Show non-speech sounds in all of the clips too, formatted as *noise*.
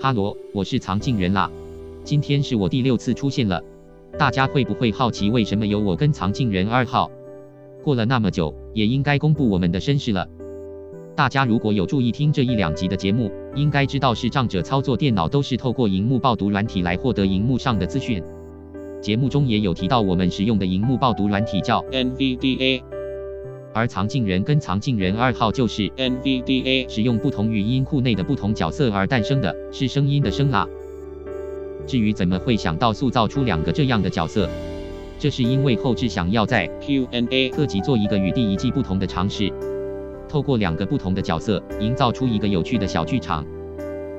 哈喽，我是藏镜人啦。今天是我第六次出现了，大家会不会好奇为什么有我跟藏镜人二号？过了那么久，也应该公布我们的身世了。大家如果有注意听这一两集的节目，应该知道视障者操作电脑都是透过荧幕爆读软体来获得荧幕上的资讯。节目中也有提到我们使用的荧幕爆读软体叫 NVDA，而藏镜人跟藏镜人二号就是 NVDA 使用不同语音库内的不同角色而诞生的，是声音的声啦。至于怎么会想到塑造出两个这样的角色，这是因为后置想要在 Q&A 特辑做一个与第一季不同的尝试。透过两个不同的角色，营造出一个有趣的小剧场，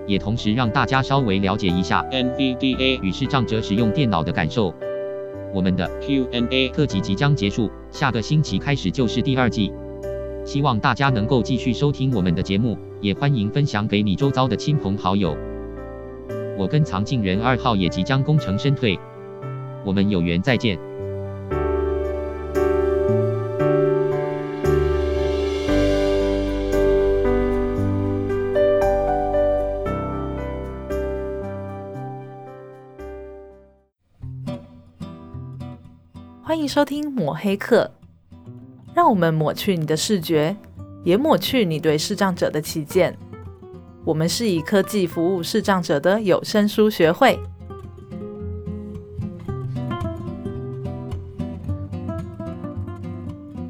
也同时让大家稍微了解一下 NVDA 与视障者使用电脑的感受。我们的 Q&A 特辑即将结束，下个星期开始就是第二季，希望大家能够继续收听我们的节目，也欢迎分享给你周遭的亲朋好友。我跟藏镜人二号也即将功成身退，我们有缘再见。收听抹黑客，让我们抹去你的视觉，也抹去你对视障者的偏见。我们是以科技服务视障者的有声书学会。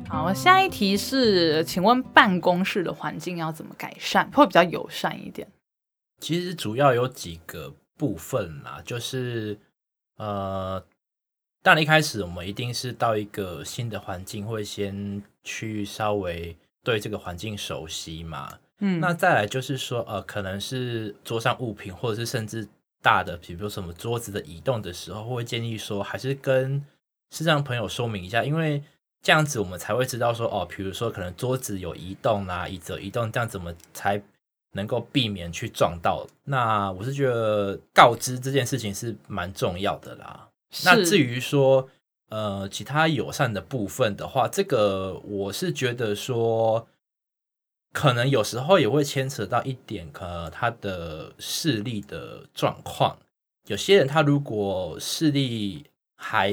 好，下一题是，请问办公室的环境要怎么改善，会比较友善一点？其实主要有几个部分啦，就是呃。但一开始我们一定是到一个新的环境，会先去稍微对这个环境熟悉嘛。嗯，那再来就是说，呃，可能是桌上物品，或者是甚至大的，比如说什么桌子的移动的时候，会建议说，还是跟视障朋友说明一下，因为这样子我们才会知道说，哦，比如说可能桌子有移动啦，椅子有移动，这样怎么才能够避免去撞到？那我是觉得告知这件事情是蛮重要的啦。那至于说，呃，其他友善的部分的话，这个我是觉得说，可能有时候也会牵扯到一点，呃，他的视力的状况。有些人他如果视力还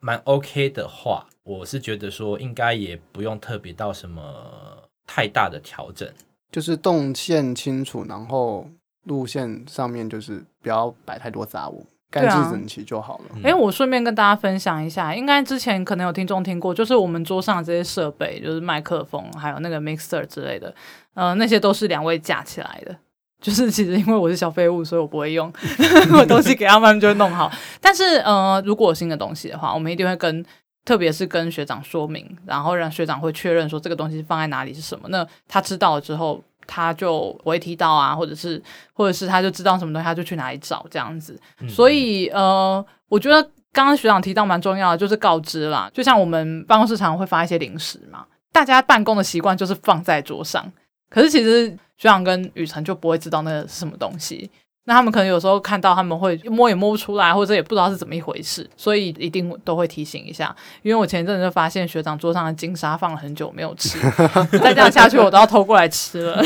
蛮 OK 的话，我是觉得说，应该也不用特别到什么太大的调整，就是动线清楚，然后路线上面就是不要摆太多杂物。干净整齐就好了。哎、啊，我顺便跟大家分享一下，应该之前可能有听众听过，就是我们桌上的这些设备，就是麦克风，还有那个 mixer 之类的，呃，那些都是两位架起来的。*laughs* 就是其实因为我是小废物，所以我不会用，*laughs* 我东西给他们就会弄好。但是呃，如果有新的东西的话，我们一定会跟，特别是跟学长说明，然后让学长会确认说这个东西放在哪里是什么。那他知道了之后。他就不会提到啊，或者是，或者是他就知道什么东西，他就去哪里找这样子。嗯、所以呃，我觉得刚刚学长提到蛮重要的，就是告知啦。就像我们办公室常常会发一些零食嘛，大家办公的习惯就是放在桌上，可是其实学长跟雨辰就不会知道那个是什么东西。那他们可能有时候看到，他们会摸也摸不出来，或者也不知道是怎么一回事，所以一定都会提醒一下。因为我前一阵子就发现学长桌上的金沙放了很久没有吃，*laughs* 再这样下去我都要偷过来吃了。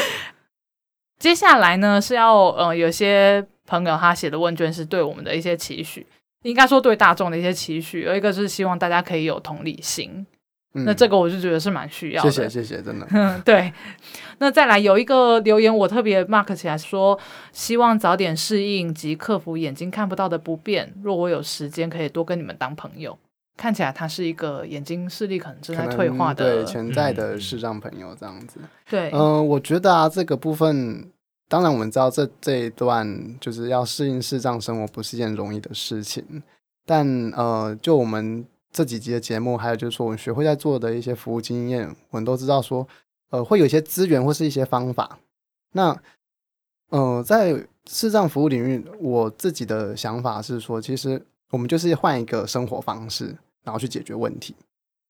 *laughs* 接下来呢是要呃，有些朋友他写的问卷是对我们的一些期许，应该说对大众的一些期许，有一个是希望大家可以有同理心。嗯、那这个我就觉得是蛮需要的。谢谢谢谢，真的。嗯，*laughs* 对。那再来有一个留言，我特别 mark 起来说，希望早点适应及克服眼睛看不到的不便。若我有时间，可以多跟你们当朋友。看起来他是一个眼睛视力可能正在退化的对潜在的视障朋友，这样子。对，嗯、呃，我觉得啊，这个部分，当然我们知道这这一段就是要适应视障生活不是一件容易的事情，但呃，就我们。这几集的节目，还有就是说，我们学会在做的一些服务经验，我们都知道说，呃，会有一些资源或是一些方法。那，呃，在视障服务领域，我自己的想法是说，其实我们就是换一个生活方式，然后去解决问题，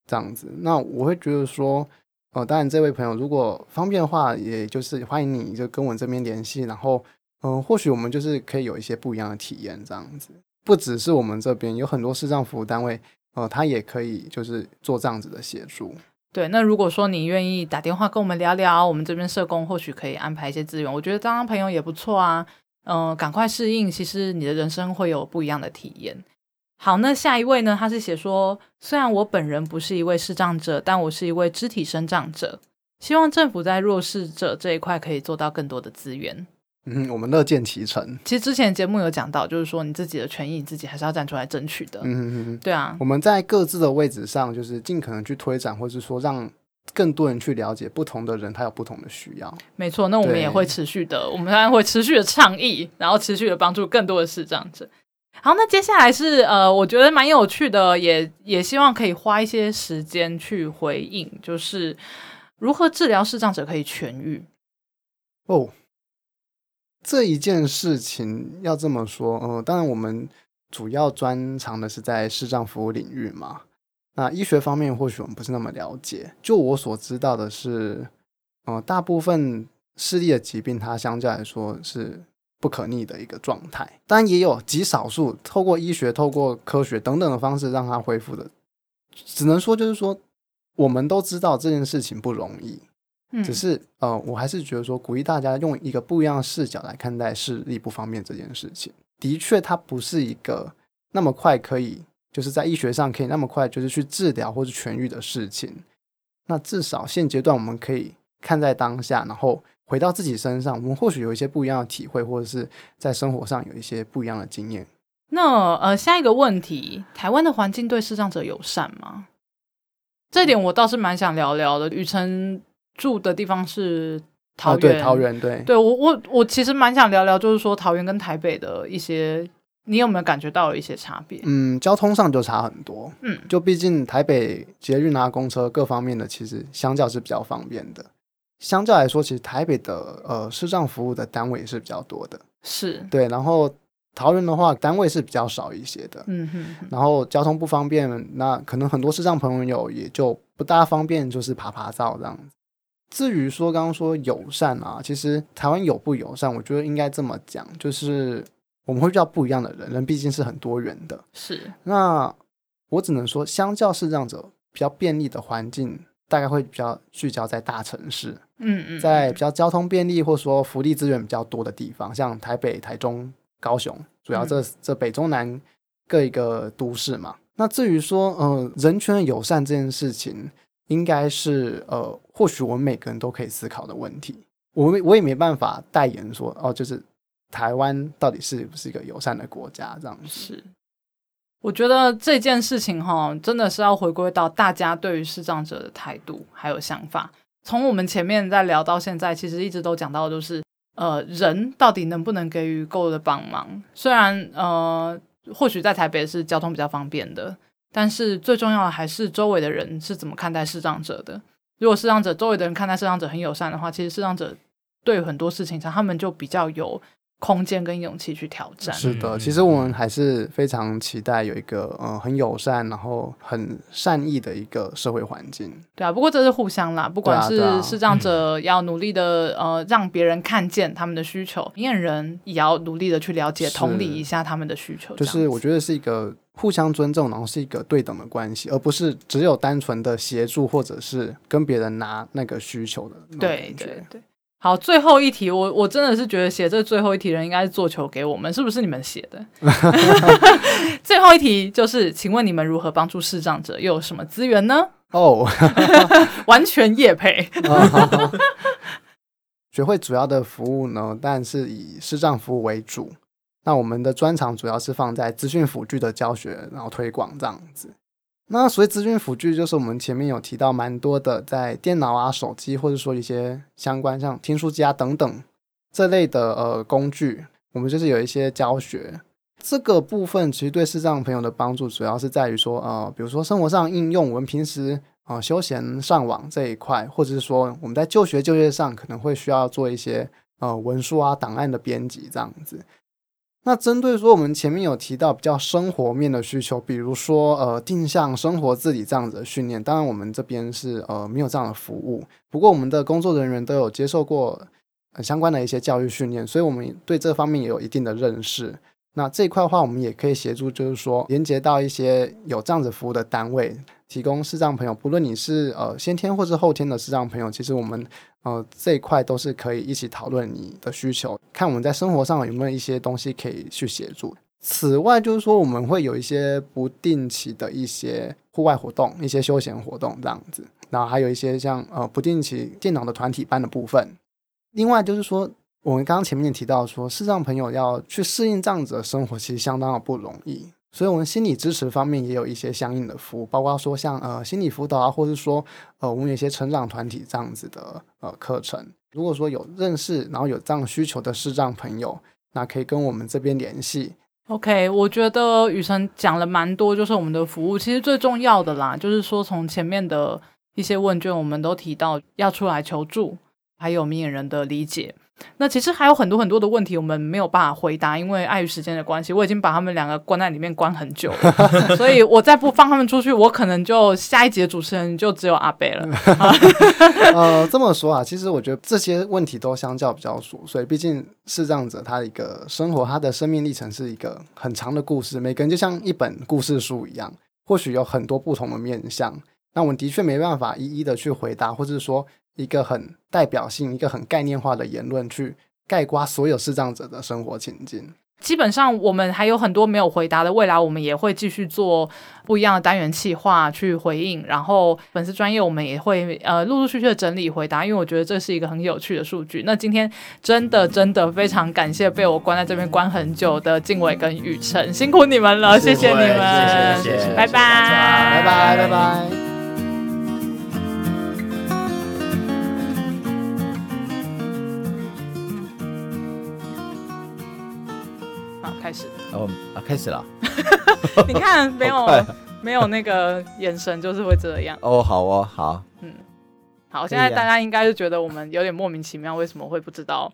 这样子。那我会觉得说，呃，当然这位朋友如果方便的话，也就是欢迎你就跟我这边联系，然后，嗯、或许我们就是可以有一些不一样的体验，这样子。不只是我们这边有很多视障服务单位。哦、呃，他也可以就是做这样子的协助。对，那如果说你愿意打电话跟我们聊聊，我们这边社工或许可以安排一些资源。我觉得当当朋友也不错啊。嗯、呃，赶快适应，其实你的人生会有不一样的体验。好，那下一位呢？他是写说，虽然我本人不是一位视障者，但我是一位肢体身障者。希望政府在弱势者这一块可以做到更多的资源。嗯，我们乐见其成。其实之前节目有讲到，就是说你自己的权益，你自己还是要站出来争取的。嗯嗯嗯，对啊。我们在各自的位置上，就是尽可能去推展，或是说让更多人去了解不同的人，他有不同的需要。没错，那我们也会持续的，我们当然会持续的倡议，然后持续的帮助更多的视障者。好，那接下来是呃，我觉得蛮有趣的，也也希望可以花一些时间去回应，就是如何治疗视障者可以痊愈。哦。这一件事情要这么说，嗯、呃，当然我们主要专长的是在视障服务领域嘛。那医学方面或许我们不是那么了解。就我所知道的是，呃，大部分视力的疾病，它相对来说是不可逆的一个状态。当然也有极少数透过医学、透过科学等等的方式让它恢复的。只能说就是说，我们都知道这件事情不容易。只是呃，我还是觉得说，鼓励大家用一个不一样的视角来看待视力不方便这件事情。的确，它不是一个那么快可以，就是在医学上可以那么快就是去治疗或是痊愈的事情。那至少现阶段，我们可以看在当下，然后回到自己身上，我们或许有一些不一样的体会，或者是在生活上有一些不一样的经验。那呃，下一个问题，台湾的环境对视障者友善吗？这点我倒是蛮想聊聊的，雨辰。住的地方是桃园，桃园，对，对我我我其实蛮想聊聊，就是说桃园跟台北的一些，你有没有感觉到有一些差别？嗯，交通上就差很多，嗯，就毕竟台北捷运啊、公车各方面的，其实相较是比较方便的。相较来说，其实台北的呃市障服务的单位是比较多的，是对。然后桃园的话，单位是比较少一些的，嗯哼哼。然后交通不方便，那可能很多市障朋友也就不大方便，就是爬爬照这样子。至于说刚刚说友善啊，其实台湾友不友善，我觉得应该这么讲，就是我们会遇到不一样的人，人毕竟是很多元的。是，那我只能说，相较是这样子比较便利的环境，大概会比较聚焦在大城市。嗯嗯，在比较交通便利或者说福利资源比较多的地方，像台北、台中、高雄，主要这、嗯、这北中南各一个都市嘛。那至于说，呃，人权友善这件事情。应该是呃，或许我们每个人都可以思考的问题。我们我也没办法代言说哦，就是台湾到底是不是一个友善的国家这样。是，我觉得这件事情哈，真的是要回归到大家对于视障者的态度还有想法。从我们前面在聊到现在，其实一直都讲到，就是呃，人到底能不能给予够的帮忙？虽然呃，或许在台北是交通比较方便的。但是最重要的还是周围的人是怎么看待视障者的。如果视障者周围的人看待视障者很友善的话，其实视障者对很多事情上他们就比较有空间跟勇气去挑战。是的，其实我们还是非常期待有一个呃很友善，然后很善意的一个社会环境。对啊，不过这是互相啦，不管是视障者要努力的呃让别人看见他们的需求，明眼人也要努力的去了解、同理一下他们的需求。就是我觉得是一个。互相尊重，然后是一个对等的关系，而不是只有单纯的协助，或者是跟别人拿那个需求的。对对对。好，最后一题，我我真的是觉得写这最后一题的人应该是做球给我们，是不是你们写的？*laughs* *laughs* 最后一题就是，请问你们如何帮助视障者，又有什么资源呢？哦，*laughs* 完全业配。学会主要的服务呢，但是以视障服务为主。那我们的专长主要是放在资讯辅具的教学，然后推广这样子。那所谓资讯辅具，就是我们前面有提到蛮多的，在电脑啊、手机，或者说一些相关像听书机啊等等这类的呃工具，我们就是有一些教学。这个部分其实对视障朋友的帮助，主要是在于说呃，比如说生活上应用，我们平时啊、呃、休闲上网这一块，或者是说我们在就学就业上可能会需要做一些呃文书啊、档案的编辑这样子。那针对说我们前面有提到比较生活面的需求，比如说呃定向生活自理这样子的训练，当然我们这边是呃没有这样的服务。不过我们的工作人员都有接受过、呃、相关的一些教育训练，所以我们对这方面也有一定的认识。那这一块的话，我们也可以协助，就是说连接到一些有这样子服务的单位，提供视障朋友，不论你是呃先天或是后天的视障朋友，其实我们呃这一块都是可以一起讨论你的需求，看我们在生活上有没有一些东西可以去协助。此外，就是说我们会有一些不定期的一些户外活动，一些休闲活动这样子，然后还有一些像呃不定期电脑的团体班的部分。另外就是说。我们刚刚前面提到说，视障朋友要去适应这样子的生活，其实相当的不容易。所以，我们心理支持方面也有一些相应的服务，包括说像呃心理辅导啊，或者是说呃我们有一些成长团体这样子的呃课程。如果说有认识，然后有这样需求的视障朋友，那可以跟我们这边联系。OK，我觉得雨辰讲了蛮多，就是我们的服务其实最重要的啦，就是说从前面的一些问卷，我们都提到要出来求助，还有明眼人的理解。那其实还有很多很多的问题，我们没有办法回答，因为碍于时间的关系，我已经把他们两个关在里面关很久了，*laughs* 所以我再不放他们出去，我可能就下一集的主持人就只有阿北了。*laughs* *laughs* 呃，这么说啊，其实我觉得这些问题都相较比较琐碎，毕竟视障者他的一个生活，他的生命历程是一个很长的故事，每个人就像一本故事书一样，或许有很多不同的面向，那我们的确没办法一一的去回答，或者是说。一个很代表性、一个很概念化的言论，去概括所有视障者的生活情境。基本上，我们还有很多没有回答的，未来我们也会继续做不一样的单元企划去回应。然后粉丝专业我们也会呃陆陆续续的整理回答，因为我觉得这是一个很有趣的数据。那今天真的真的非常感谢被我关在这边关很久的静伟跟雨辰，辛苦你们了，谢谢你们，谢谢，谢谢，拜拜，拜拜，拜拜。开始了。*laughs* 你看，*laughs* 没有、啊、没有那个眼神，就是会这样。*laughs* 哦，好哦，好。嗯，好。现在大家应该是觉得我们有点莫名其妙，为什么会不知道？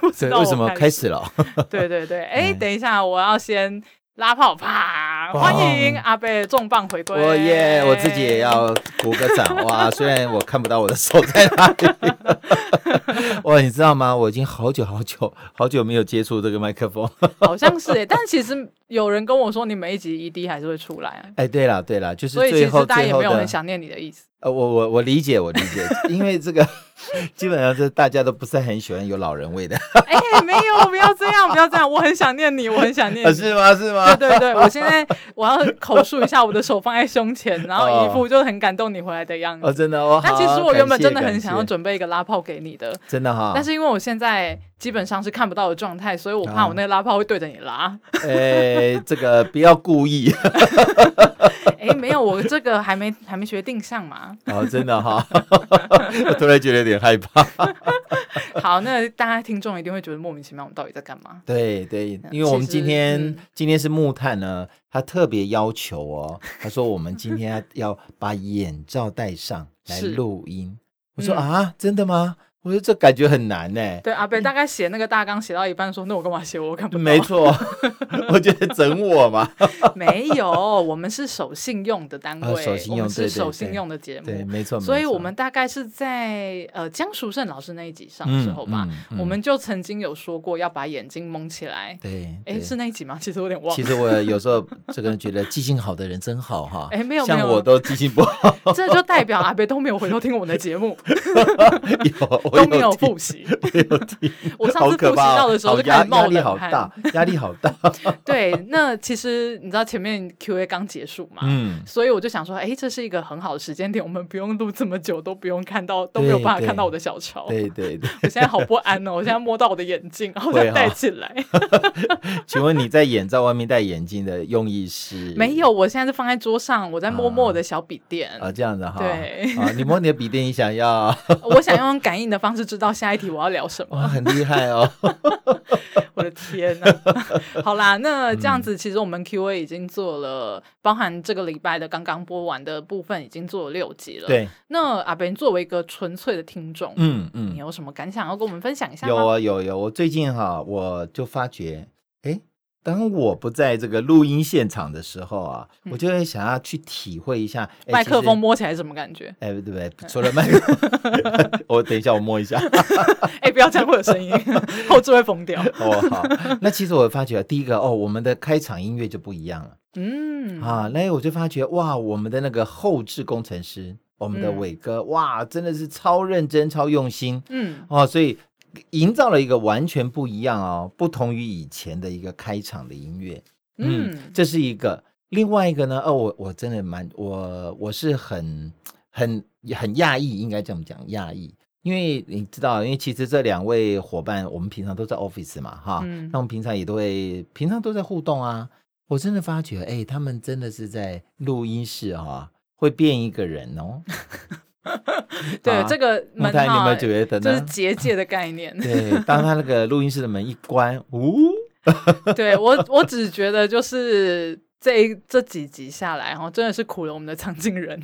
不知道为什么开始了？对对对，哎，等一下，我要先。拉炮啪！欢迎阿贝重磅回归！我耶！我自己也要鼓个掌哇！*laughs* 虽然我看不到我的手在哪里。*laughs* 哇，你知道吗？我已经好久好久好久没有接触这个麦克风。好像是哎，但其实有人跟我说，你每一集 ED 还是会出来啊。哎，对了对了，就是所以其实大家也没有很想念你的意思。呃，我我我理解，我理解，因为这个 *laughs* 基本上是大家都不是很喜欢有老人味的。哎、欸，没有，不要这样，不要这样，我很想念你，我很想念你。是吗？是吗？对对对，我现在我要口述一下，我的手放在胸前，然后一副就很感动你回来的样子。哦，真的哦。但其实我原本真的很想要准备一个拉炮给你的，真的哈。但是因为我现在基本上是看不到的状态，所以我怕我那个拉炮会对着你拉。哎、欸，这个不要故意。*laughs* 哎，没有，我这个还没还没决定上嘛。哦，真的哈，我突然觉得有点害怕。*laughs* 好，那大家听众一定会觉得莫名其妙，我们到底在干嘛？对对，因为我们今天、嗯、今天是木炭呢，他特别要求哦，他说我们今天要把眼罩戴上来录音。我说啊，真的吗？我觉得这感觉很难呢。对，阿北大概写那个大纲写到一半说，那我干嘛写？我看不懂。没错，*laughs* *laughs* 我觉得整我嘛。*laughs* 没有，我们是守信用的单位，守信用，是守信用的节目。对，没错。所以我们大概是在呃江淑胜老师那一集上的时候吧，我们就曾经有说过要把眼睛蒙起来。对，哎，是那一集吗？其实我有点忘了。其实我有时候这个人觉得记性好的人真好哈。哎，没有，像我都记性不好。这就代表阿北都没有回头听我们的节目。有。都没有复习，*laughs* 我上次复习到的时候就开始冒冷汗，压力好大。*laughs* 对，那其实你知道前面 Q&A 刚结束嘛，嗯，所以我就想说，哎，这是一个很好的时间点，我们不用录这么久，都不用看到，都没有办法看到我的小抄。对对对，*laughs* 我现在好不安哦，我现在摸到我的眼镜，然后再戴起来。请问你在眼罩外面戴眼镜的用意是？没有，我现在是放在桌上，我在摸摸我的小笔电啊，这样子哈。对，啊，你摸你的笔电，你想要？我想用感应的方式知道下一题我要聊什么。哇，很厉害哦！*laughs* 我的天哪！*laughs* 好啦，那这样子，其实我们 Q&A 已经做了，包含这个礼拜的刚刚播完的部分，已经做了六集了。对。那阿北作为一个纯粹的听众，嗯嗯，你有什么感想要跟我们分享一下吗？有啊，有有。我最近哈，我就发觉，哎，当我不在这个录音现场的时候啊，嗯、我就会想要去体会一下麦克风摸起来什么感觉。哎，对不对？除了麦克风，*laughs* 我等一下我摸一下。*laughs* 哎，不要这样会有声音，*laughs* 后置会疯掉。哦，好。那其实我发觉，第一个哦，我们的开场音乐就不一样了。嗯。啊，那我就发觉哇，我们的那个后置工程师，我们的伟哥，嗯、哇，真的是超认真、超用心。嗯。哦，所以。营造了一个完全不一样哦，不同于以前的一个开场的音乐，嗯，嗯，这是一个。另外一个呢，哦，我我真的蛮我我是很很很讶异，应该这么讲讶异，因为你知道，因为其实这两位伙伴，我们平常都在 office 嘛，哈，嗯，那我们平常也都会平常都在互动啊。我真的发觉，哎，他们真的是在录音室哈，哦，会变一个人哦。*laughs* *laughs* 对，啊、这个门台，你们觉得呢？这是结界的概念。*laughs* 对，当他那个录音室的门一关，呜，*laughs* 对我，我只觉得就是。这一这几集下来，哈，真的是苦了我们的藏镜人。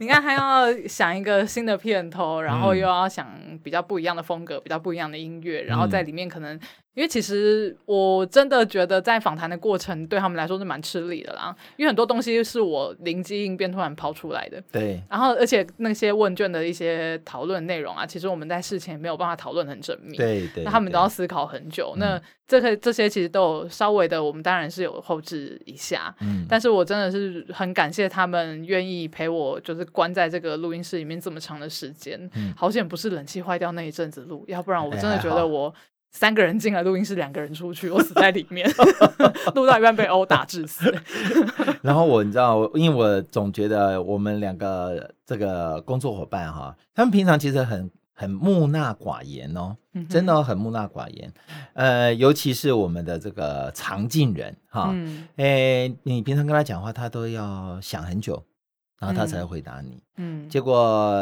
你看，还要想一个新的片头，然后又要想比较不一样的风格，比较不一样的音乐，然后在里面可能。因为其实我真的觉得，在访谈的过程对他们来说是蛮吃力的啦。因为很多东西是我灵机应变突然抛出来的。对。然后，而且那些问卷的一些讨论内容啊，其实我们在事前没有办法讨论很缜密。对对。那他们都要思考很久。那这个这些其实都有稍微的，我们当然是有后置一下。嗯。但是我真的是很感谢他们愿意陪我，就是关在这个录音室里面这么长的时间。嗯。好险不是冷气坏掉那一阵子录，要不然我真的觉得我。三个人进来录音室，两个人出去，我死在里面，*laughs* 录到一半被殴打致死。*laughs* 然后我你知道，因为我总觉得我们两个这个工作伙伴哈，他们平常其实很很木讷寡言哦，真的很木讷寡言。呃，尤其是我们的这个常进人哈，嗯、诶，你平常跟他讲话，他都要想很久。然后他才回答你。嗯，结果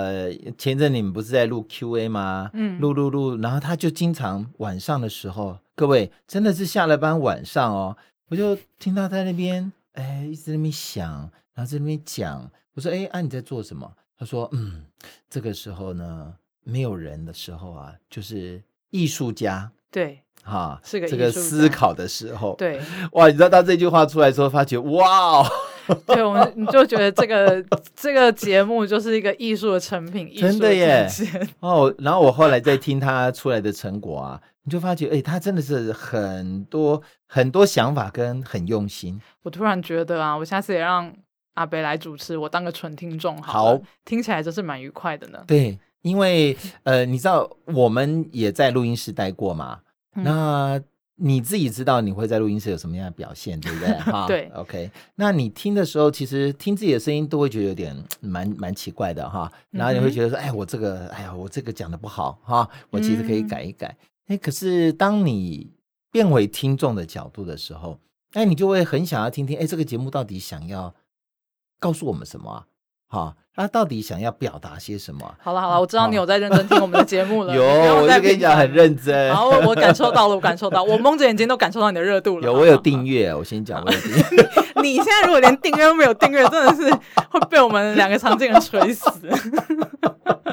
前阵你们不是在录 Q&A 吗？嗯，录录录，然后他就经常晚上的时候，各位真的是下了班晚上哦，我就听到在那边，哎，一直在那边想，然后在那边讲。我说，哎，啊你在做什么？他说，嗯，这个时候呢，没有人的时候啊，就是艺术家。对，哈，是个这个思考的时候。对，哇，你知道他这句话出来之后，发觉哇。*laughs* 对，我们你就觉得这个这个节目就是一个艺术的成品，真的耶！*laughs* 哦，然后我后来再听他出来的成果啊，你就发觉，哎，他真的是很多很多想法跟很用心。我突然觉得啊，我下次也让阿北来主持，我当个纯听众好了，好，听起来真是蛮愉快的呢。对，因为呃，你知道我们也在录音室待过嘛，嗯、那。你自己知道你会在录音室有什么样的表现，对不对？*laughs* 哈，对，OK。那你听的时候，其实听自己的声音都会觉得有点蛮蛮奇怪的哈。然后你会觉得说，哎，我这个，哎呀，我这个讲的不好哈，我其实可以改一改。哎，可是当你变为听众的角度的时候，哎，你就会很想要听听，哎，这个节目到底想要告诉我们什么啊？哈。他到底想要表达些什么？好了好了，我知道你有在认真听我们的节目了。*laughs* 有，我就跟你讲很认真。好，我感受到了，我感受到，我蒙着眼睛都感受到你的热度了。有，我有订阅。我先讲，我有订阅。*laughs* 你现在如果连订阅都没有订阅，真的是会被我们两个常见人锤死。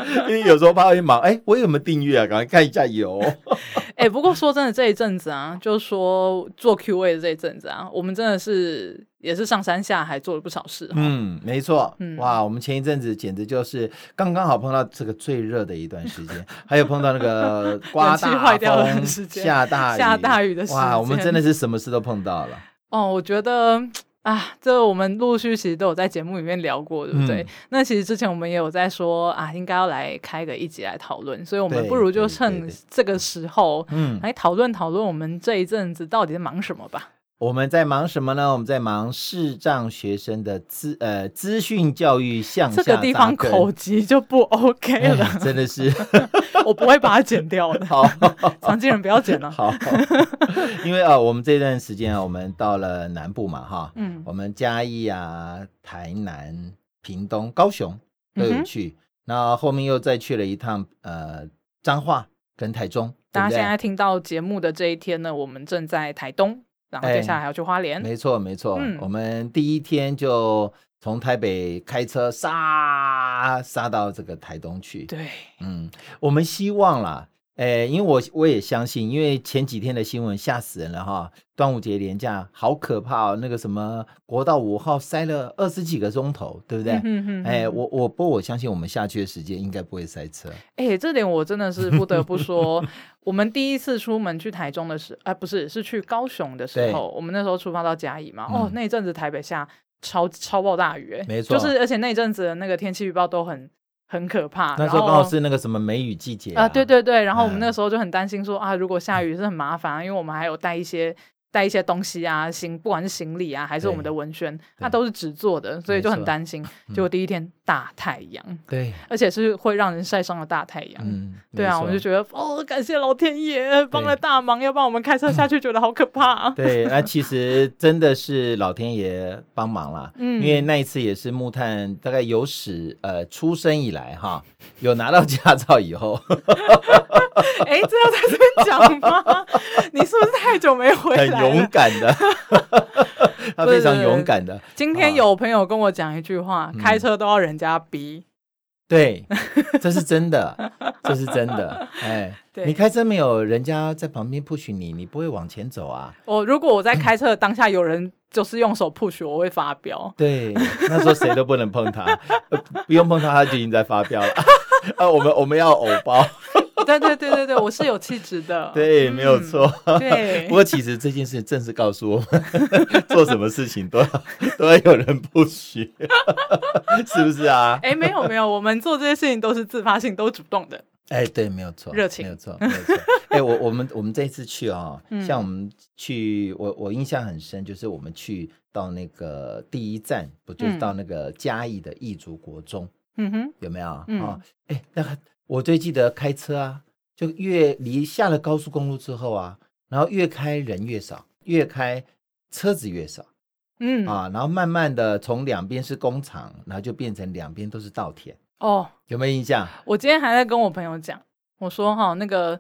*laughs* 因为有时候怕会忙，哎，我有没有订阅啊？赶快看一下有。*laughs* 哎，不过说真的，这一阵子啊，就是说做 Q&A 的这一阵子啊，我们真的是也是上山下海做了不少事。嗯，没错。嗯，哇，我们前一阵子简直就是刚刚好碰到这个最热的一段时间，*laughs* 还有碰到那个刮大风、下大雨、下大雨的时间。哇，我们真的是什么事都碰到了。哦，我觉得。啊，这我们陆续其实都有在节目里面聊过，对不对？嗯、那其实之前我们也有在说啊，应该要来开个一集来讨论，所以我们不如就趁这个时候，嗯，来讨论讨论我们这一阵子到底在忙什么吧。我们在忙什么呢？我们在忙视障学生的资呃资讯教育向下。这个地方口级就不 OK 了，哎、真的是，*laughs* 我不会把它剪掉的。*laughs* 好，*laughs* 藏镜人不要剪了。好，因为啊、哦，我们这段时间啊，我们到了南部嘛，哈，嗯，我们嘉义啊、台南、屏东、高雄都有去，那、后面又再去了一趟呃彰化跟台中。大家现在听到节目的这一天呢，我们正在台东。然后接下来还要去花莲，没错没错，嗯、我们第一天就从台北开车杀杀到这个台东去。对，嗯，我们希望啦，诶，因为我我也相信，因为前几天的新闻吓死人了哈，端午节连假好可怕哦，那个什么国道五号塞了二十几个钟头，对不对？嗯嗯。哎，我我不过我相信我们下去的时间应该不会塞车。哎，这点我真的是不得不说，*laughs* 我们第一次出门去台中的时候，啊，不是，是去高雄的时候，我们那时候出发到嘉义嘛，哦，那一阵子台北下超超暴大雨，哎，没错，就是而且那一阵子的那个天气预报都很。很可怕，那时候刚好是那个什么梅雨季节啊，啊，对对对，然后我们那时候就很担心说、嗯、啊，如果下雨是很麻烦，因为我们还有带一些。带一些东西啊，行，不管是行李啊，还是我们的文宣，那都是纸做的，所以就很担心。结果第一天大太阳，对，而且是会让人晒伤的大太阳。嗯，对啊，我就觉得哦，感谢老天爷帮了大忙，要帮我们开车下去，*laughs* 觉得好可怕。对，那其实真的是老天爷帮忙了，嗯，因为那一次也是木炭大概有史呃出生以来哈，有拿到驾照以后。*laughs* 哎，这要在这边讲吗？*laughs* 你是不是太久没回来？很勇敢的，*laughs* 他非常勇敢的。今天有朋友跟我讲一句话：开车都要人家逼。对，这是真的，这是真的。*laughs* 哎，你开车没有人家在旁边 push 你，你不会往前走啊。我如果我在开车的当下有人就是用手 push 我，我会发飙。对，那时候谁都不能碰他，不用碰他，他就已经在发飙了。*laughs* 啊，我们我们要偶包。对对对对对，我是有气质的。*laughs* 对，没有错。嗯、对，*laughs* 不过其实这件事正是告诉我们，*laughs* 做什么事情都要都要有人不许，是不是啊？哎，没有没有，我们做这些事情都是自发性，都主动的。哎，对，没有错，热情，没有错，没有错。哎，我我们我们这一次去啊、哦，像我们去，我我印象很深，就是我们去到那个第一站，不就是到那个嘉义的异族国中？嗯哼，有没有啊？哎、嗯，那个。我最记得开车啊，就越离下了高速公路之后啊，然后越开人越少，越开车子越少，嗯啊，然后慢慢的从两边是工厂，然后就变成两边都是稻田。哦，有没有印象？我今天还在跟我朋友讲，我说哈，那个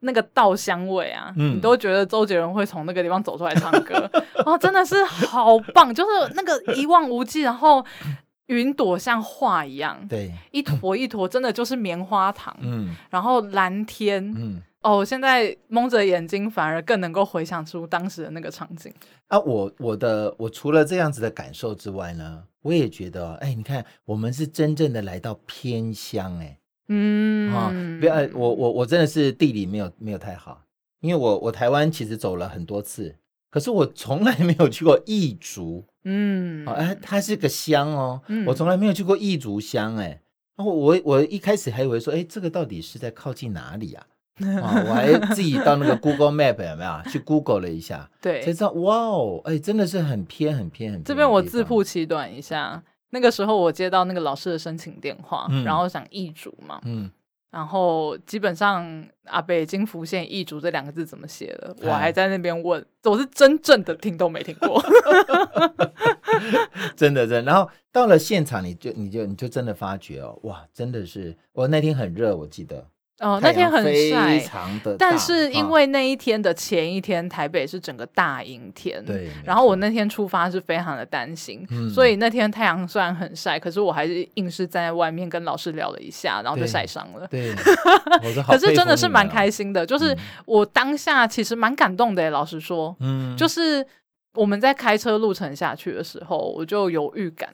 那个稻香味啊，嗯，你都觉得周杰伦会从那个地方走出来唱歌，*laughs* 哦，真的是好棒，就是那个一望无际，然后。云朵像画一样，对，一坨一坨，真的就是棉花糖。嗯，然后蓝天，嗯，哦，现在蒙着眼睛，反而更能够回想出当时的那个场景。啊，我我的我除了这样子的感受之外呢，我也觉得，哎，你看，我们是真正的来到偏乡，哎，嗯，啊，不要，我我我真的是地理没有没有太好，因为我我台湾其实走了很多次。可是我从来没有去过异族，嗯，哎，它是个乡哦，嗯、我从来没有去过异族乡，哎，然后我我一开始还以为说，哎，这个到底是在靠近哪里啊？啊，*laughs* 我还自己到那个 Google Map 有没有去 *laughs* Google 了一下，对，才知道，哇哦，哎，真的是很偏很偏很偏。这边我自曝其短一下，那个时候我接到那个老师的申请电话，嗯、然后想异族嘛，嗯。然后基本上阿北已经浮现“异族”这两个字怎么写了，我还在那边问，我是真正的听都没听过，*laughs* 真的真的。然后到了现场，你就你就你就真的发觉哦，哇，真的是我那天很热，我记得。哦，那天很晒，但是因为那一天的前一天，台北是整个大阴天。对。然后我那天出发是非常的担心，所以那天太阳虽然很晒，可是我还是硬是站在外面跟老师聊了一下，然后就晒伤了。*laughs* 对。可是真的是蛮开心的，就是我当下其实蛮感动的，老实说，嗯，就是我们在开车路程下去的时候，我就有预感。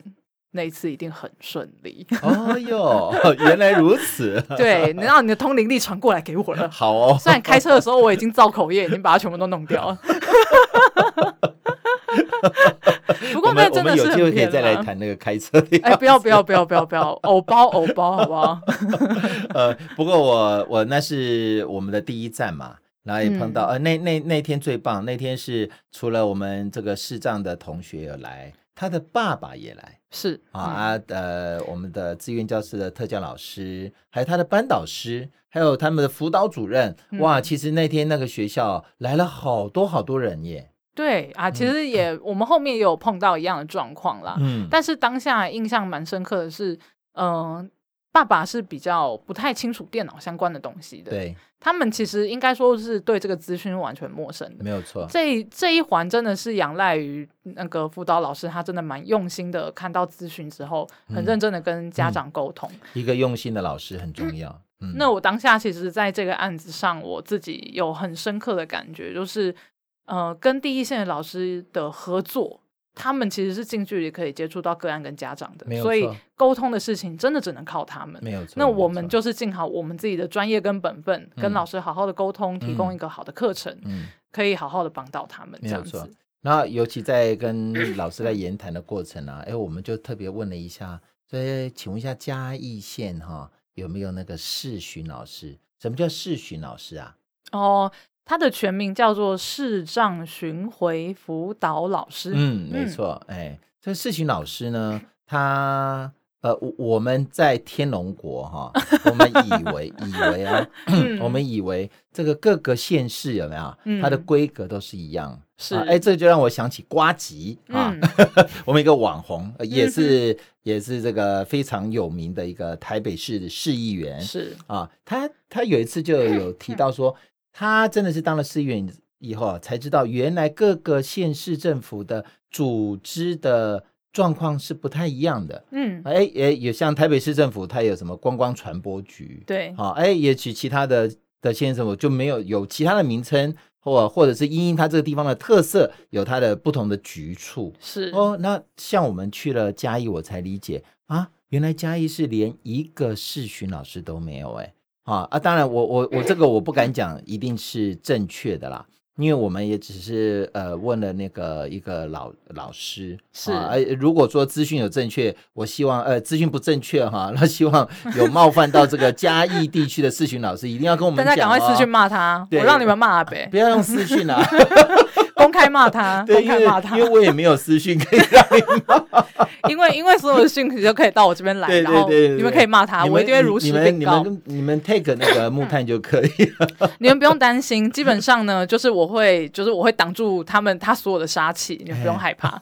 那一次一定很顺利。哦哟，*laughs* 原来如此。*laughs* 对，能让你的通灵力传过来给我了。好哦。虽然开车的时候我已经造口业，已经把它全部都弄掉了。*laughs* 不过那真的是。我们有机会可以再来谈那个开车的。哎，不要不要不要不要不要，偶包偶包，好不好？呃，不过我我那是我们的第一站嘛，然后也碰到，呃，那那那天最棒，那天是除了我们这个视障的同学有来。他的爸爸也来，是啊啊呃，我们的志愿教师的特教老师，还有他的班导师，还有他们的辅导主任，嗯、哇，其实那天那个学校来了好多好多人耶。对啊，其实也、*laughs* 嗯、我们后面也有碰到一样的状况啦。嗯，但是当下印象蛮深刻的是，嗯、呃，爸爸是比较不太清楚电脑相关的东西的，对，他们其实应该说是对这个资讯完全陌生的，没有错。这这一环真的是仰赖于那个辅导老师，他真的蛮用心的，看到资讯之后，很认真的跟家长沟通。嗯嗯、一个用心的老师很重要。嗯 *clears throat* 嗯、那我当下其实在这个案子上，我自己有很深刻的感觉，就是呃，跟第一线的老师的合作。他们其实是近距离可以接触到个案跟家长的，所以沟通的事情真的只能靠他们。没有错。那我们就是尽好我们自己的专业跟本分，跟老师好好的沟通，提供一个好的课程，嗯，可以好好的帮到他们。这样子。然后尤其在跟老师在言谈的过程啊，哎，我们就特别问了一下，所以请问一下嘉义县哈有没有那个视讯老师？什么叫视讯老师啊？哦。他的全名叫做视障巡回辅导老师。嗯，没错。哎，这个视巡老师呢，他呃，我们在天龙国哈，我们以为以为啊，*laughs* 我们以为这个各个县市有没有？它的规格都是一样。是。哎，这就让我想起瓜吉啊，*laughs* 我们一个网红，也是也是这个非常有名的一个台北市的市议员。是啊，他他有一次就有提到说。他真的是当了市议员以后啊，才知道原来各个县市政府的组织的状况是不太一样的。嗯，哎，也有像台北市政府，它有什么观光传播局？对，好，哎，也许其他的的县政府就没有有其他的名称，或或者是因因它这个地方的特色，有它的不同的局处。是哦，那像我们去了嘉义，我才理解啊，原来嘉义是连一个市巡老师都没有哎。啊啊！当然我，我我我这个我不敢讲一定是正确的啦，因为我们也只是呃问了那个一个老老师是，呃，如果说资讯有正确，我希望呃资讯不正确哈，那希望有冒犯到这个嘉义地区的视讯老师，一定要跟我们讲，大家赶快私讯骂他，我让你们骂呗，不要用私讯啊。*laughs* *laughs* *laughs* 公开骂他，公开骂他，因为我也没有私讯可以让你骂，*laughs* 因为因为所有的讯息都可以到我这边来，然后你们可以骂他，我一定会如实禀告。你们你们 take 那个木炭就可以了，*laughs* 你们不用担心。基本上呢，就是我会就是我会挡住他们他所有的杀气，你们不用害怕。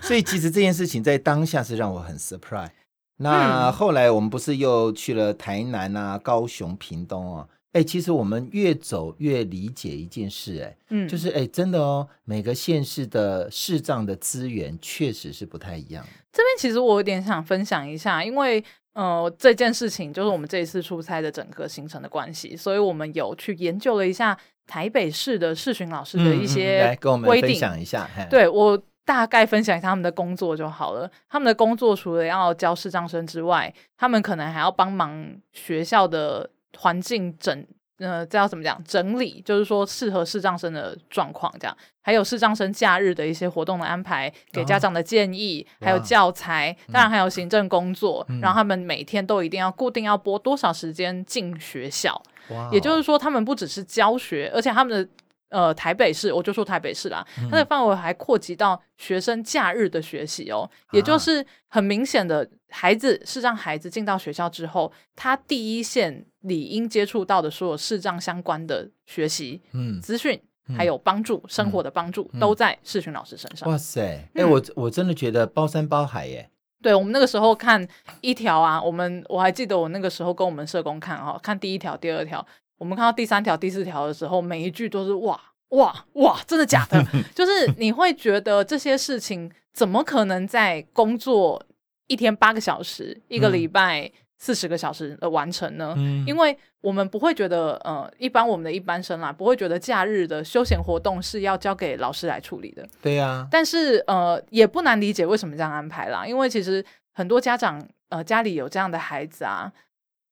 所以其实这件事情在当下是让我很 surprise。那后来我们不是又去了台南啊、高雄、屏东啊？哎、欸，其实我们越走越理解一件事、欸，哎，嗯，就是哎、欸，真的哦，每个县市的视障的资源确实是不太一样。这边其实我有点想分享一下，因为呃，这件事情就是我们这一次出差的整个行程的关系，所以我们有去研究了一下台北市的视讯老师的一些来跟我们分享一下。对，我大概分享一下他们的工作就好了。他们的工作除了要教视障生之外，他们可能还要帮忙学校的。环境整，呃，这要怎么讲？整理就是说适合视障生的状况，这样还有视障生假日的一些活动的安排，给家长的建议，哦、还有教材，当然还有行政工作，嗯、然后他们每天都一定要固定要播多少时间进学校，哇也就是说他们不只是教学，而且他们的。呃，台北市，我就说台北市啦，它的范围还扩及到学生假日的学习哦，嗯、也就是很明显的，孩子视障孩子进到学校之后，他第一线理应接触到的所有视障相关的学习、嗯，资讯，还有帮助、嗯、生活的帮助，嗯、都在视讯老师身上。哇塞，哎、欸，我我真的觉得包山包海耶。对，我们那个时候看一条啊，我们我还记得我那个时候跟我们社工看哈、哦，看第一条、第二条。我们看到第三条、第四条的时候，每一句都是哇哇哇，真的假的？*laughs* 就是你会觉得这些事情怎么可能在工作一天八个小时、一个礼拜四十个小时的完成呢？嗯、因为我们不会觉得，呃，一般我们的一般生啦，不会觉得假日的休闲活动是要交给老师来处理的。对呀、啊。但是呃，也不难理解为什么这样安排啦，因为其实很多家长呃家里有这样的孩子啊，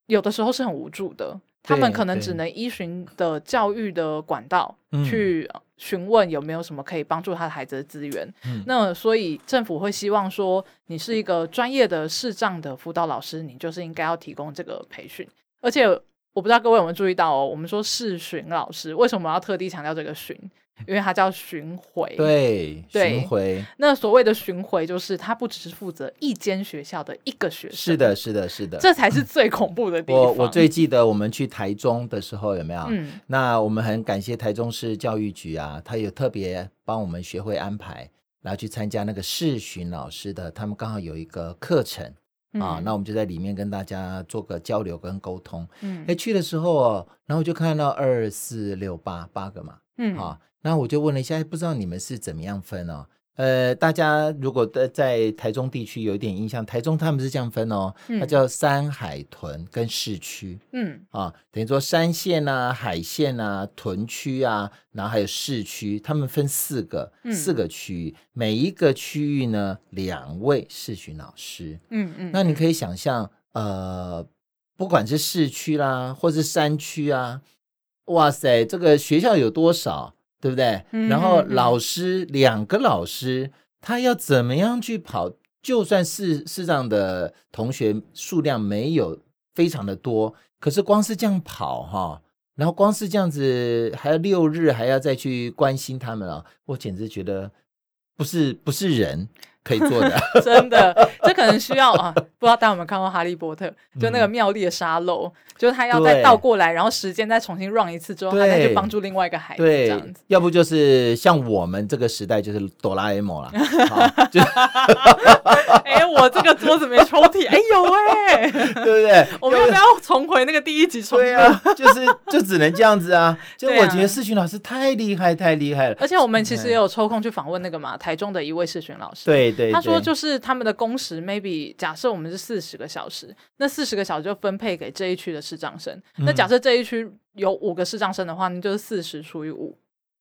有的时候是很无助的。他们可能只能依循的教育的管道去询问有没有什么可以帮助他的孩子的资源。嗯、那所以政府会希望说，你是一个专业的视障的辅导老师，你就是应该要提供这个培训，而且。我不知道各位有没有注意到哦，我们说视讯老师为什么要特地强调这个巡？因为它叫巡回。对，巡回。那所谓的巡回，就是他不只是负责一间学校的一个学生。是的，是的，是的，这才是 *laughs* 最恐怖的地方。我我最记得我们去台中的时候，有没有？嗯。那我们很感谢台中市教育局啊，他有特别帮我们学会安排，然后去参加那个视巡老师的，他们刚好有一个课程。啊，那我们就在里面跟大家做个交流跟沟通。嗯，哎，去的时候哦，然后我就看到二四六八八个嘛，嗯，啊，然后我就问了一下，不知道你们是怎么样分哦？呃，大家如果在在台中地区有一点印象，台中他们是这样分哦，它叫山海屯跟市区，嗯。啊，等于说山线啊、海线啊、屯区啊，然后还有市区，他们分四个、嗯、四个区域，每一个区域呢两位市巡老师，嗯嗯，那你。可以想象，呃，不管是市区啦，或是山区啊，哇塞，这个学校有多少？对不对？然后老师、嗯、两个老师，他要怎么样去跑？就算是视障的同学数量没有非常的多，可是光是这样跑哈，然后光是这样子，还要六日还要再去关心他们啊，我简直觉得不是不是人。可以做的，*laughs* 真的，这可能需要啊，不知道大家有没有看过《哈利波特》，就那个妙丽的沙漏，嗯、就是他要再倒过来，然后时间再重新 run 一次之后，他再去帮助另外一个孩子，对，这样子。要不就是像我们这个时代，就是哆啦 A 梦啦。*laughs* *laughs* 哎、欸，我这个桌子没抽屉，哎、欸、有哎、欸，对不对？我们要不要重回那个第一集重？对啊，就是就只能这样子啊。就我觉得世勋老师太厉害，太厉害了。而且我们其实也有抽空去访问那个嘛，台中的一位世勋老师。对。他说就是他们的工时，maybe 假设我们是四十个小时，那四十个小时就分配给这一区的视障生。嗯、那假设这一区有五个视障生的话，那就是四十除以五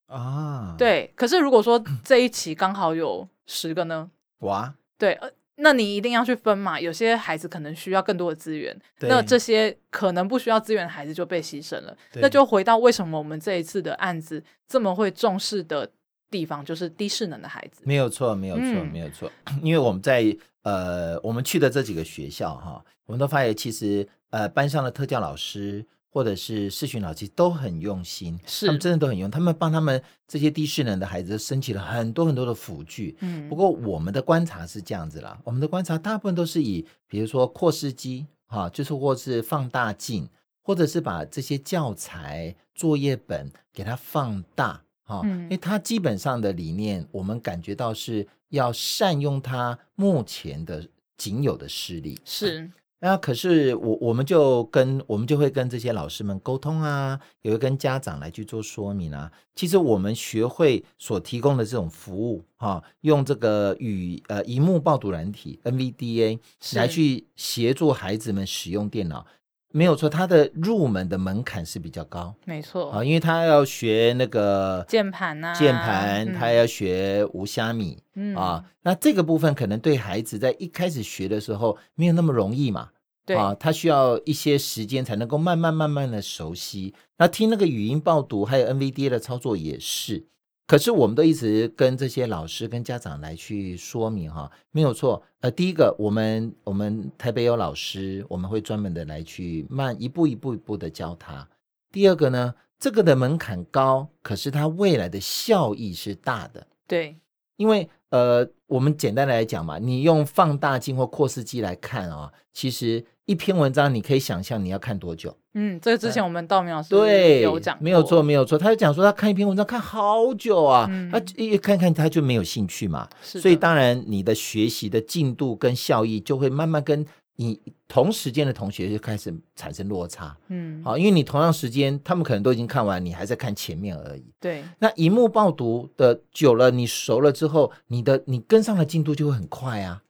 啊。对，可是如果说这一期刚好有十个呢？哇，对，呃，那你一定要去分嘛。有些孩子可能需要更多的资源，那这些可能不需要资源的孩子就被牺牲了。那就回到为什么我们这一次的案子这么会重视的。地方就是低势能的孩子，没有错，没有错，嗯、没有错。*coughs* 因为我们在呃，我们去的这几个学校哈，我们都发现其实呃，班上的特教老师或者是视讯老师都很用心，是他们真的都很用，他们帮他们这些低势能的孩子升起了很多很多的辅具。嗯，不过我们的观察是这样子啦，我们的观察大部分都是以比如说扩视机哈，就是或是放大镜，或者是把这些教材作业本给它放大。哈，因为他基本上的理念，我们感觉到是要善用他目前的仅有的视力。是，那可是我我们就跟我们就会跟这些老师们沟通啊，也会跟家长来去做说明啊。其实我们学会所提供的这种服务，哈，用这个与呃荧幕报读软体 NVDA 来去协助孩子们使用电脑。没有错，它的入门的门槛是比较高，没错。啊，因为他要学那个键盘啊，键盘，他要学无虾米，嗯。啊，那这个部分可能对孩子在一开始学的时候没有那么容易嘛，对。啊，他需要一些时间才能够慢慢慢慢的熟悉。那听那个语音报读，还有 NVDA 的操作也是。可是我们都一直跟这些老师跟家长来去说明哈，没有错。呃，第一个，我们我们台北有老师，我们会专门的来去慢一步一步一步的教他。第二个呢，这个的门槛高，可是它未来的效益是大的。对，因为呃，我们简单的来讲嘛，你用放大镜或扩视机来看啊，其实。一篇文章，你可以想象你要看多久？嗯，这个之前我们道明老师对有讲，没有错，没有错。他就讲说，他看一篇文章看好久啊，嗯、他一看看他就没有兴趣嘛。所以当然你的学习的进度跟效益就会慢慢跟你同时间的同学就开始产生落差。嗯，好，因为你同样时间，他们可能都已经看完，你还在看前面而已。对，那一幕报读的久了，你熟了之后，你的你跟上的进度就会很快啊。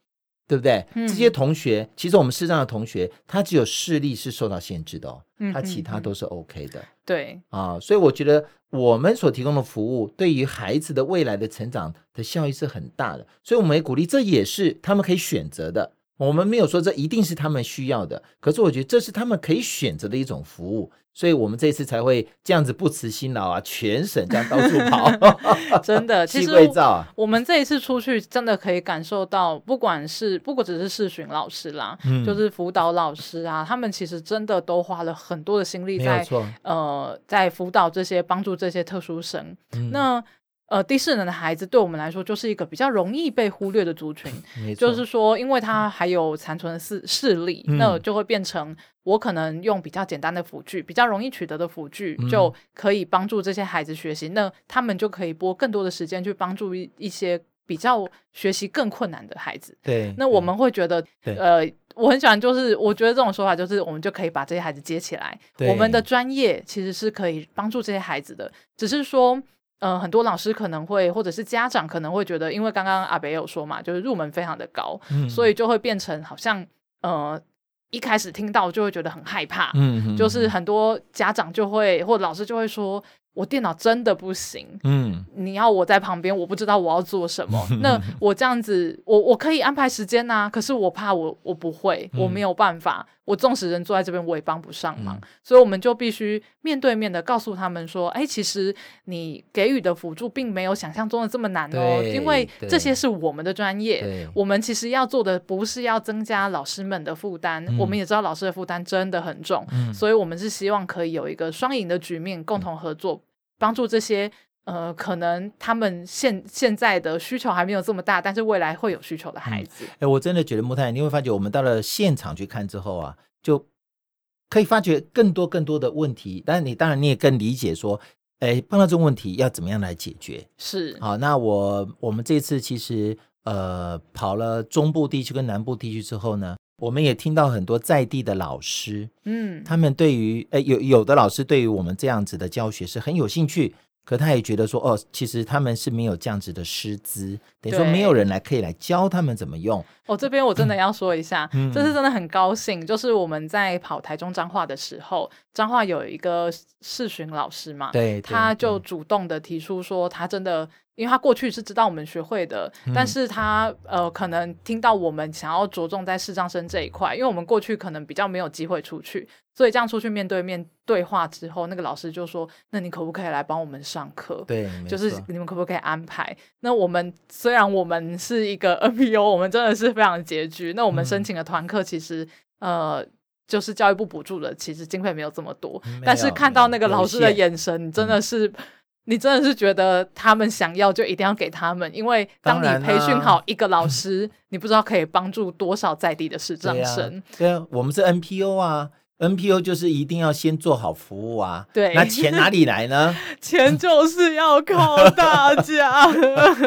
对不对？嗯、这些同学，其实我们视障的同学，他只有视力是受到限制的哦，嗯、他其他都是 OK 的。对啊，所以我觉得我们所提供的服务，对于孩子的未来的成长的效益是很大的，所以我们也鼓励，这也是他们可以选择的。我们没有说这一定是他们需要的，可是我觉得这是他们可以选择的一种服务。所以我们这次才会这样子不辞辛劳啊，全省这样到处跑，*laughs* 真的。*laughs* 其实我们这一次出去，真的可以感受到，不管是不过只是视讯老师啦，嗯、就是辅导老师啊，他们其实真的都花了很多的心力在呃，在辅导这些帮助这些特殊生。嗯、那呃，低势能的孩子对我们来说就是一个比较容易被忽略的族群。*laughs* 就是说，因为他还有残存的视视力，嗯、那就会变成我可能用比较简单的辅具，比较容易取得的辅具，就可以帮助这些孩子学习。嗯、那他们就可以拨更多的时间去帮助一一些比较学习更困难的孩子。对，那我们会觉得，呃，我很喜欢，就是我觉得这种说法，就是我们就可以把这些孩子接起来。我们的专业其实是可以帮助这些孩子的，只是说，呃，很多老师可能会，或者是家长可能会觉得，因为刚刚阿北有说嘛，就是入门非常的高，嗯、所以就会变成好像呃。一开始听到就会觉得很害怕，嗯，嗯，就是很多家长就会或老师就会说。我电脑真的不行，嗯，你要我在旁边，我不知道我要做什么。*laughs* 那我这样子，我我可以安排时间呐、啊，可是我怕我我不会，我没有办法。我纵使人坐在这边，我也帮不上忙，嗯、所以我们就必须面对面的告诉他们说，哎、欸，其实你给予的辅助并没有想象中的这么难哦，因为这些是我们的专业，我们其实要做的不是要增加老师们的负担，嗯、我们也知道老师的负担真的很重，嗯、所以我们是希望可以有一个双赢的局面，共同合作。帮助这些呃，可能他们现现在的需求还没有这么大，但是未来会有需求的孩子。哎、嗯，我真的觉得木太，你会发觉我们到了现场去看之后啊，就可以发觉更多更多的问题。但是你当然你也更理解说，哎，碰到这种问题要怎么样来解决？是。好，那我我们这次其实呃跑了中部地区跟南部地区之后呢，我们也听到很多在地的老师，嗯，他们对于哎有有的老师对于我们这样子的教学是很有兴趣，可他也觉得说哦，其实他们是没有这样子的师资，等于说没有人来可以来教他们怎么用。我、哦、这边我真的要说一下，嗯、这是真的很高兴，就是我们在跑台中彰化的时候，彰化有一个视巡老师嘛，对，他就主动的提出说他真的。因为他过去是知道我们学会的，嗯、但是他呃可能听到我们想要着重在视障生这一块，因为我们过去可能比较没有机会出去，所以这样出去面对面对话之后，那个老师就说：“那你可不可以来帮我们上课？对，就是你们可不可以安排？那我们虽然我们是一个 *laughs* NPO，我们真的是非常拮据。那我们申请的团课其实、嗯、呃就是教育部补助的，其实经费没有这么多，但是看到那个老师的眼神，你真的是。嗯”你真的是觉得他们想要就一定要给他们，因为当你培训好一个老师，你不知道可以帮助多少在地的市长生。对啊，我们是 NPO 啊。NPO 就是一定要先做好服务啊，对，那钱哪里来呢？*laughs* 钱就是要靠大家。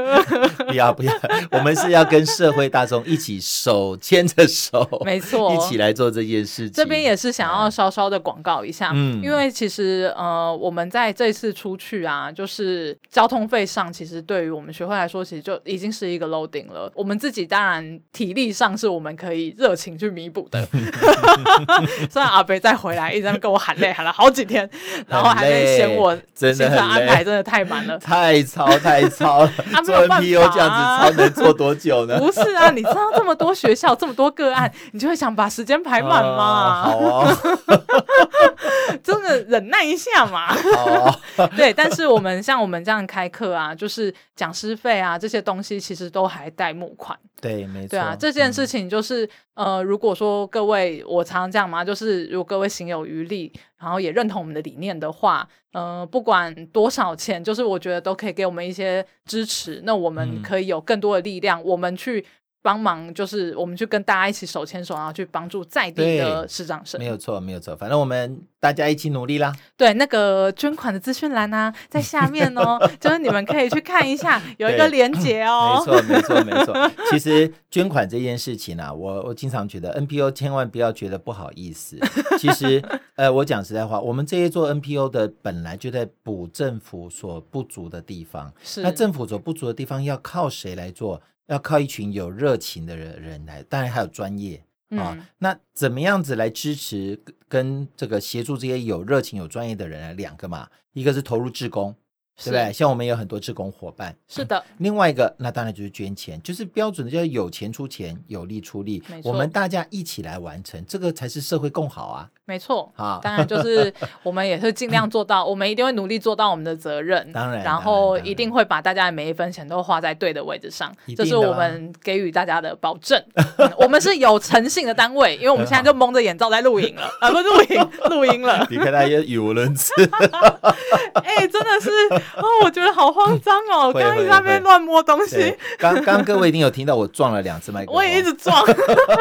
*laughs* 不要不要，我们是要跟社会大众一起手牵着手，*laughs* 没错，一起来做这件事情。这边也是想要稍稍的广告一下，嗯，因为其实呃，我们在这次出去啊，就是交通费上，其实对于我们学会来说，其实就已经是一个 loading 了。我们自己当然体力上是我们可以热情去弥补的，虽然阿北再回来，一直在跟我喊累，喊了好几天，*laughs* 然后还在嫌我行程安排真的太满了，太超太超了。*laughs* 做 NPO 这样子超能做多久呢？不是啊，你知道这么多学校，这么多个案，*laughs* 你就会想把时间排满嘛。好啊，真的忍耐一下嘛。对，但是我们像我们这样开课啊，就是讲师费啊这些东西，其实都还带募款。对，没错。对啊，这件事情就是呃，如果说各位，我常常讲嘛，就是。如果各位行有余力，然后也认同我们的理念的话，呃，不管多少钱，就是我觉得都可以给我们一些支持。那我们可以有更多的力量，嗯、我们去。帮忙就是我们去跟大家一起手牵手，然后去帮助在地的市长生。没有错，没有错，反正我们大家一起努力啦。对，那个捐款的资讯栏呢，在下面哦，*laughs* 就是你们可以去看一下，*laughs* 有一个连结哦。没错，没错，没错。其实捐款这件事情啊，我我经常觉得 NPO 千万不要觉得不好意思。其实，*laughs* 呃，我讲实在话，我们这些做 NPO 的本来就在补政府所不足的地方。是。那政府所不足的地方要靠谁来做？要靠一群有热情的人人来，当然还有专业啊。嗯、那怎么样子来支持跟这个协助这些有热情、有专业的人来两个嘛？一个是投入志工。对不对？像我们有很多志工伙伴，是的。另外一个，那当然就是捐钱，就是标准的，就是有钱出钱，有力出力，我们大家一起来完成，这个才是社会共好啊。没错啊，当然就是我们也是尽量做到，*laughs* 我们一定会努力做到我们的责任。当然，然后一定会把大家的每一分钱都花在对的位置上，这是我们给予大家的保证。我们是有诚信的单位，因为我们现在就蒙着眼罩在录影了 *laughs* 啊，不是录影录音了。*laughs* 你看他也语无伦次，哎，真的是。哦，我觉得好慌张哦！*laughs* 刚刚一直在那边乱摸东西。刚刚各位一定有听到我撞了两次麦克风，我也一直撞。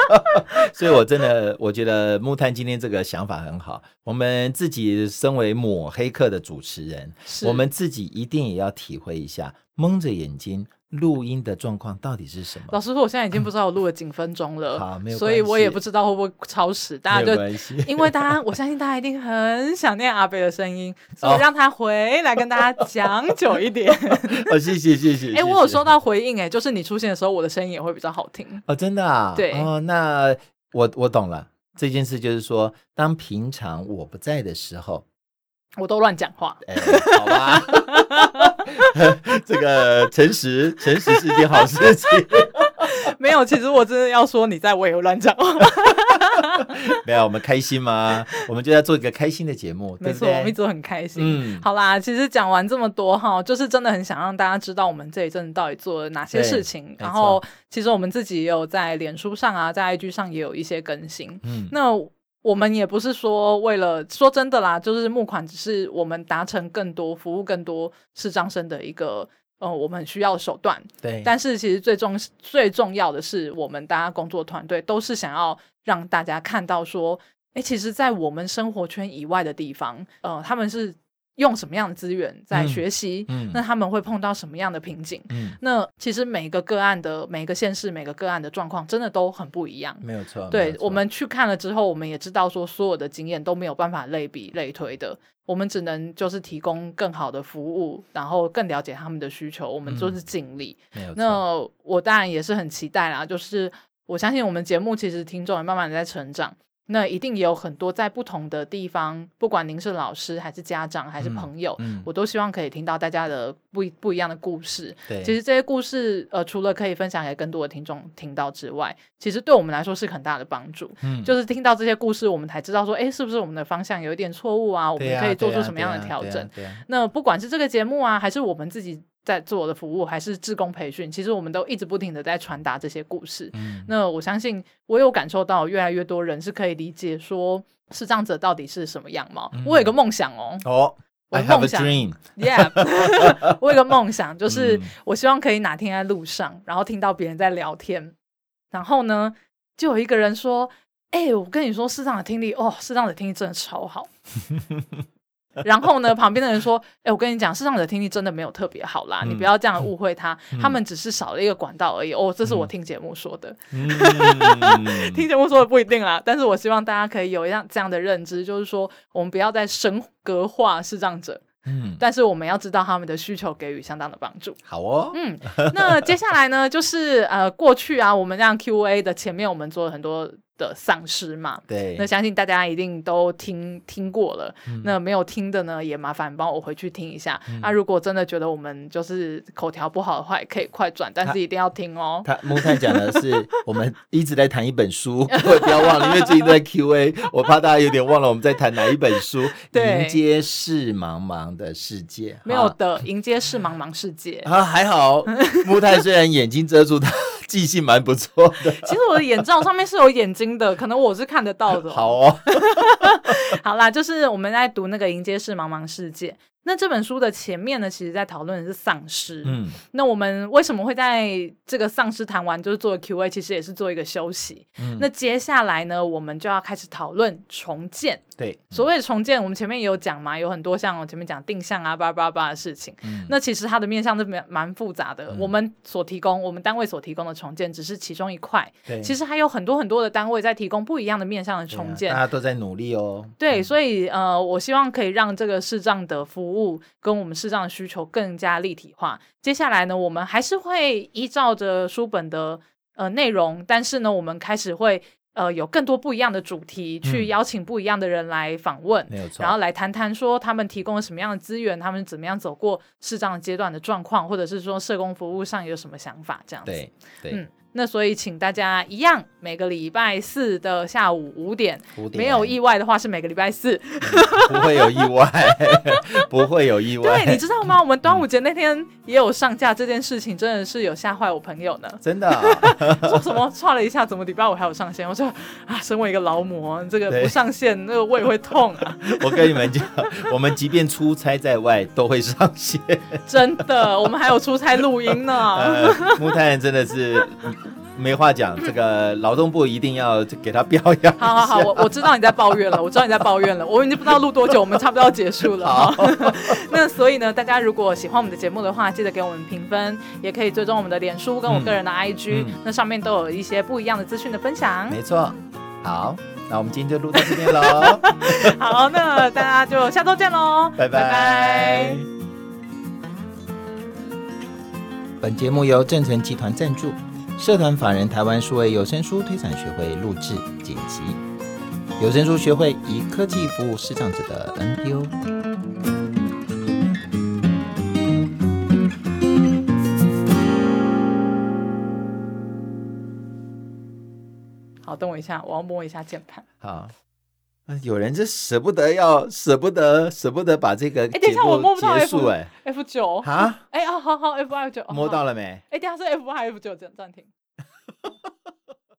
*laughs* 所以，我真的我觉得木炭今天这个想法很好。我们自己身为抹黑客的主持人，我们自己一定也要体会一下，蒙着眼睛录音的状况到底是什么？老实说，我现在已经不知道我录了几分钟了，好，没有，所以我也不知道会不会超时。大家就 *laughs* 因为大家，我相信大家一定很想念阿北的声音，所以让他回来跟大家讲久一点。*laughs* 哦，谢谢谢谢。*laughs* 哎，我有收到回应，哎，就是你出现的时候，我的声音也会比较好听。哦，真的啊？对。哦，那我我懂了。这件事就是说，当平常我不在的时候，我都乱讲话。哎，好吧。*laughs* 这个诚实，诚实是一件好事情。*laughs* 没有，其实我真的要说，你在我也会乱讲话。*laughs* 没有，我们开心吗？我们就在做一个开心的节目，对不对？没错，我们一直都很开心。嗯，好啦，其实讲完这么多哈，就是真的很想让大家知道我们这一阵到底做了哪些事情。然后，其实我们自己也有在脸书上啊，在 IG 上也有一些更新。嗯，那。我们也不是说为了说真的啦，就是募款只是我们达成更多服务更多视障生的一个呃我们需要的手段。对，但是其实最重最重要的是，我们大家工作团队都是想要让大家看到说，哎，其实，在我们生活圈以外的地方，呃，他们是。用什么样的资源在学习？嗯嗯、那他们会碰到什么样的瓶颈？嗯、那其实每个个案的每个县市每个个案的状况真的都很不一样。没有错。对，错。我们去看了之后，我们也知道说，所有的经验都没有办法类比类推的。我们只能就是提供更好的服务，然后更了解他们的需求。我们就是尽力。嗯、没有错。那我当然也是很期待啦，就是我相信我们节目其实听众也慢慢的在成长。那一定也有很多在不同的地方，不管您是老师还是家长还是朋友，嗯嗯、我都希望可以听到大家的不一不一样的故事。对，其实这些故事，呃，除了可以分享给更多的听众听到之外，其实对我们来说是很大的帮助。嗯，就是听到这些故事，我们才知道说，哎，是不是我们的方向有一点错误啊？我们可以做出什么样的调整？那不管是这个节目啊，还是我们自己。在做的服务还是志工培训，其实我们都一直不停的在传达这些故事。嗯，那我相信我有感受到越来越多人是可以理解说视障者到底是什么样貌。嗯、*laughs* 我有个梦想哦，哦，我有梦想，Yeah，我有个梦想，就 *laughs* 是我希望可以哪天在路上，然后听到别人在聊天，然后呢，就有一个人说：“哎、欸，我跟你说，视障的听力，哦，视障的听力真的超好。” *laughs* *laughs* 然后呢，旁边的人说：“哎，我跟你讲，视障者听力真的没有特别好啦，嗯、你不要这样误会他，嗯、他们只是少了一个管道而已。”哦，这是我听节目说的，嗯、*laughs* 听节目说的不一定啦。但是我希望大家可以有一样这样的认知，就是说，我们不要再神格化视障者，嗯，但是我们要知道他们的需求，给予相当的帮助。好哦，嗯，那接下来呢，就是呃，过去啊，我们这样 Q&A 的前面，我们做了很多。的丧尸嘛，对，那相信大家一定都听听过了。嗯、那没有听的呢，也麻烦帮我回去听一下。那、嗯啊、如果真的觉得我们就是口条不好的话，也可以快转，但是一定要听哦。他木炭讲的是 *laughs* 我们一直在谈一本书，不要忘了，因为最近在 *laughs* Q&A，我怕大家有点忘了我们在谈哪一本书。对，迎接是茫茫的世界，没有的，迎接是茫茫世界啊，还好。*laughs* 木炭虽然眼睛遮住他。记性蛮不错的，*laughs* 其实我的眼罩上面是有眼睛的，可能我是看得到的。好哦，*laughs* 好啦，就是我们在读那个《迎接是茫茫世界》。那这本书的前面呢，其实在讨论的是丧尸。嗯，那我们为什么会在这个丧尸谈完，就是做 Q&A，其实也是做一个休息。嗯，那接下来呢，我们就要开始讨论重建。对，所谓的重建，我们前面也有讲嘛，有很多像我前面讲定向啊、叭叭叭的事情。嗯，那其实它的面向是蛮蛮复杂的。嗯，我们所提供，我们单位所提供的重建只是其中一块。对，其实还有很多很多的单位在提供不一样的面向的重建。大家都在努力哦。对，所以呃，我希望可以让这个视障的服务跟我们视障的需求更加立体化。接下来呢，我们还是会依照着书本的呃内容，但是呢，我们开始会呃有更多不一样的主题，去邀请不一样的人来访问，没有错，然后来谈谈说他们提供了什么样的资源，他们怎么样走过视障阶段的状况，或者是说社工服务上有什么想法，这样子。对，对，嗯。那所以，请大家一样，每个礼拜四的下午五点，没有意外的话是每个礼拜四，嗯、不会有意外，*laughs* 不会有意外。对，你知道吗？我们端午节那天也有上架这件事情，真的是有吓坏我朋友呢。真的、啊，说什么剉了一下，怎么礼拜五还有上线？我说啊，身为一个劳模，这个不上线，那个胃会痛啊。我跟你们讲，我们即便出差在外都会上线，真的，我们还有出差录音呢。呃、木炭人真的是。没话讲，这个劳动部一定要给他表扬。*laughs* 好好好，我我知道你在抱怨了，我知道你在抱怨了，我已经不知道录多久，我们差不多要结束了。好，*laughs* 那所以呢，大家如果喜欢我们的节目的话，记得给我们评分，也可以追踪我们的脸书跟我个人的 IG，、嗯嗯、那上面都有一些不一样的资讯的分享。没错，好，那我们今天就录到这边喽。*laughs* 好，那大家就下周见喽，拜拜。拜拜，本节目由正成集团赞助。社团法人台湾数位有声书推展学会录制剪辑，有声书学会以科技服务视障者的 NPO。好，等我一下，我要摸一下键盘。好，有人就舍不得要，舍不得，舍不得把这个。哎，等一下，我摸不到 F 哎，F 九啊？哎啊，好好，F 二九，摸到了没？哎，等下是 F 二还是 F 九？这样暂停。*laughs*